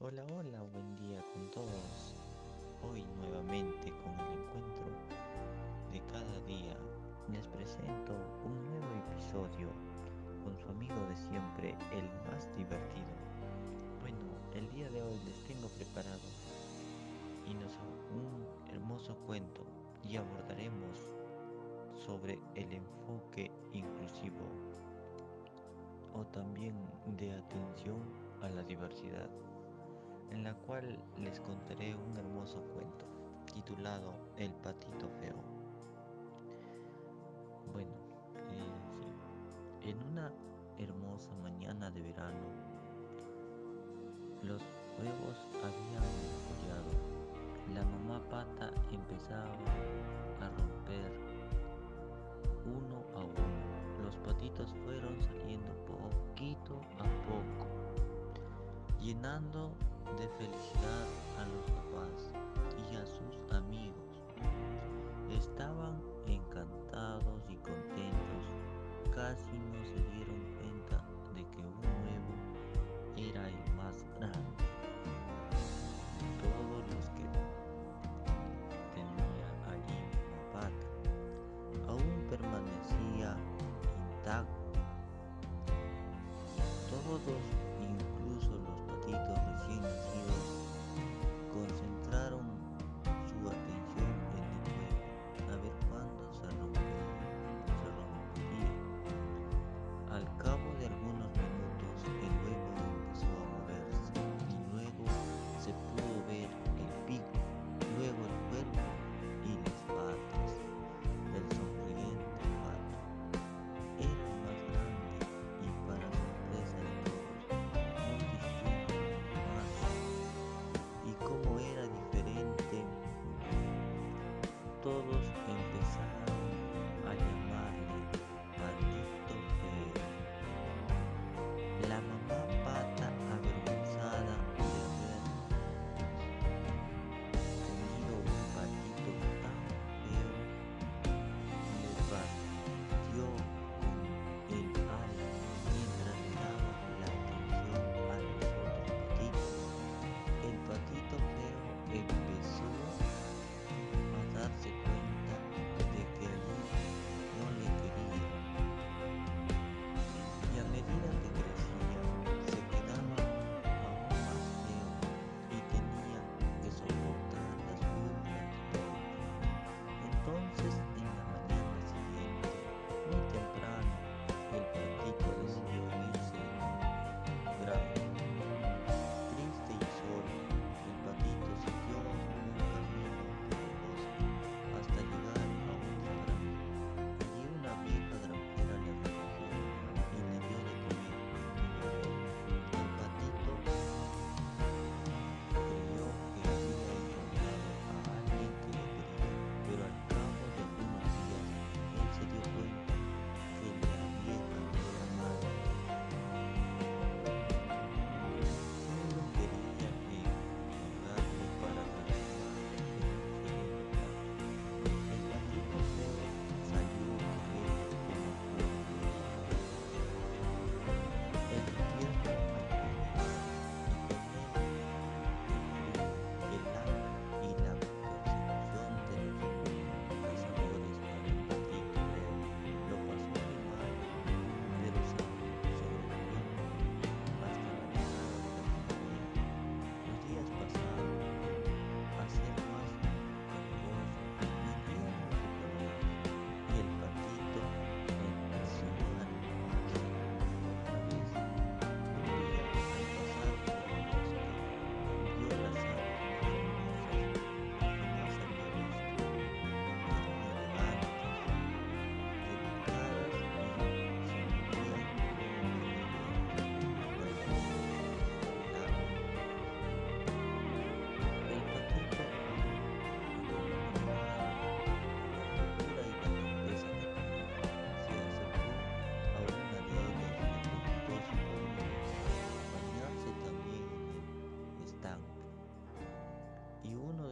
Hola, hola, buen día con todos. Hoy nuevamente con el encuentro de cada día les presento un nuevo episodio con su amigo de siempre, el más divertido. Bueno, el día de hoy les tengo preparado y nos un hermoso cuento y abordaremos sobre el enfoque inclusivo o también de atención a la diversidad en la cual les contaré un hermoso cuento titulado El patito feo. Bueno, eh, en una hermosa mañana de verano, los huevos habían follado. La mamá pata empezaba a romper uno a uno. Los patitos fueron saliendo poquito a poco, llenando de felicidad a los papás y a sus amigos. Estaban encantados y contentos, casi no se dieron cuenta de que un nuevo era el más grande. Todos los que tenía allí la pata aún permanecía intacto. Todos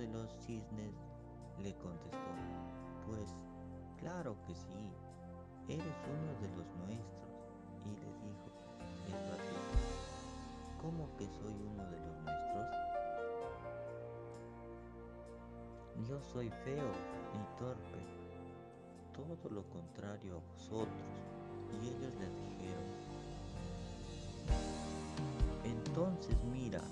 los cisnes le contestó, pues claro que sí, eres uno de los nuestros. Y le dijo el ratón, ¿cómo que soy uno de los nuestros? Yo soy feo y torpe, todo lo contrario a vosotros. Y ellos le dijeron, entonces mira,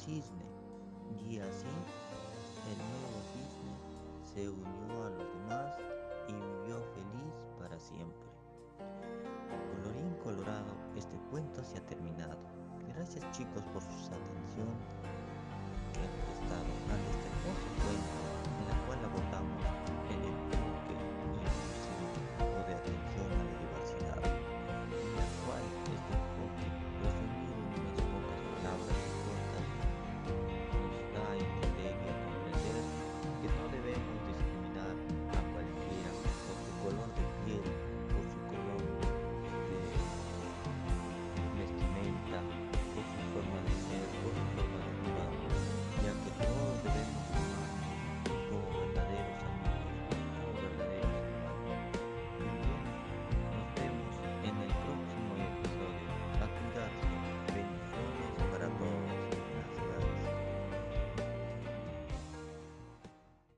cisne. Y así el nuevo cisne se unió a los demás y vivió feliz para siempre. Colorín colorado, este cuento se ha terminado. Gracias chicos por su atención que han este hermoso cuento en la cual abordamos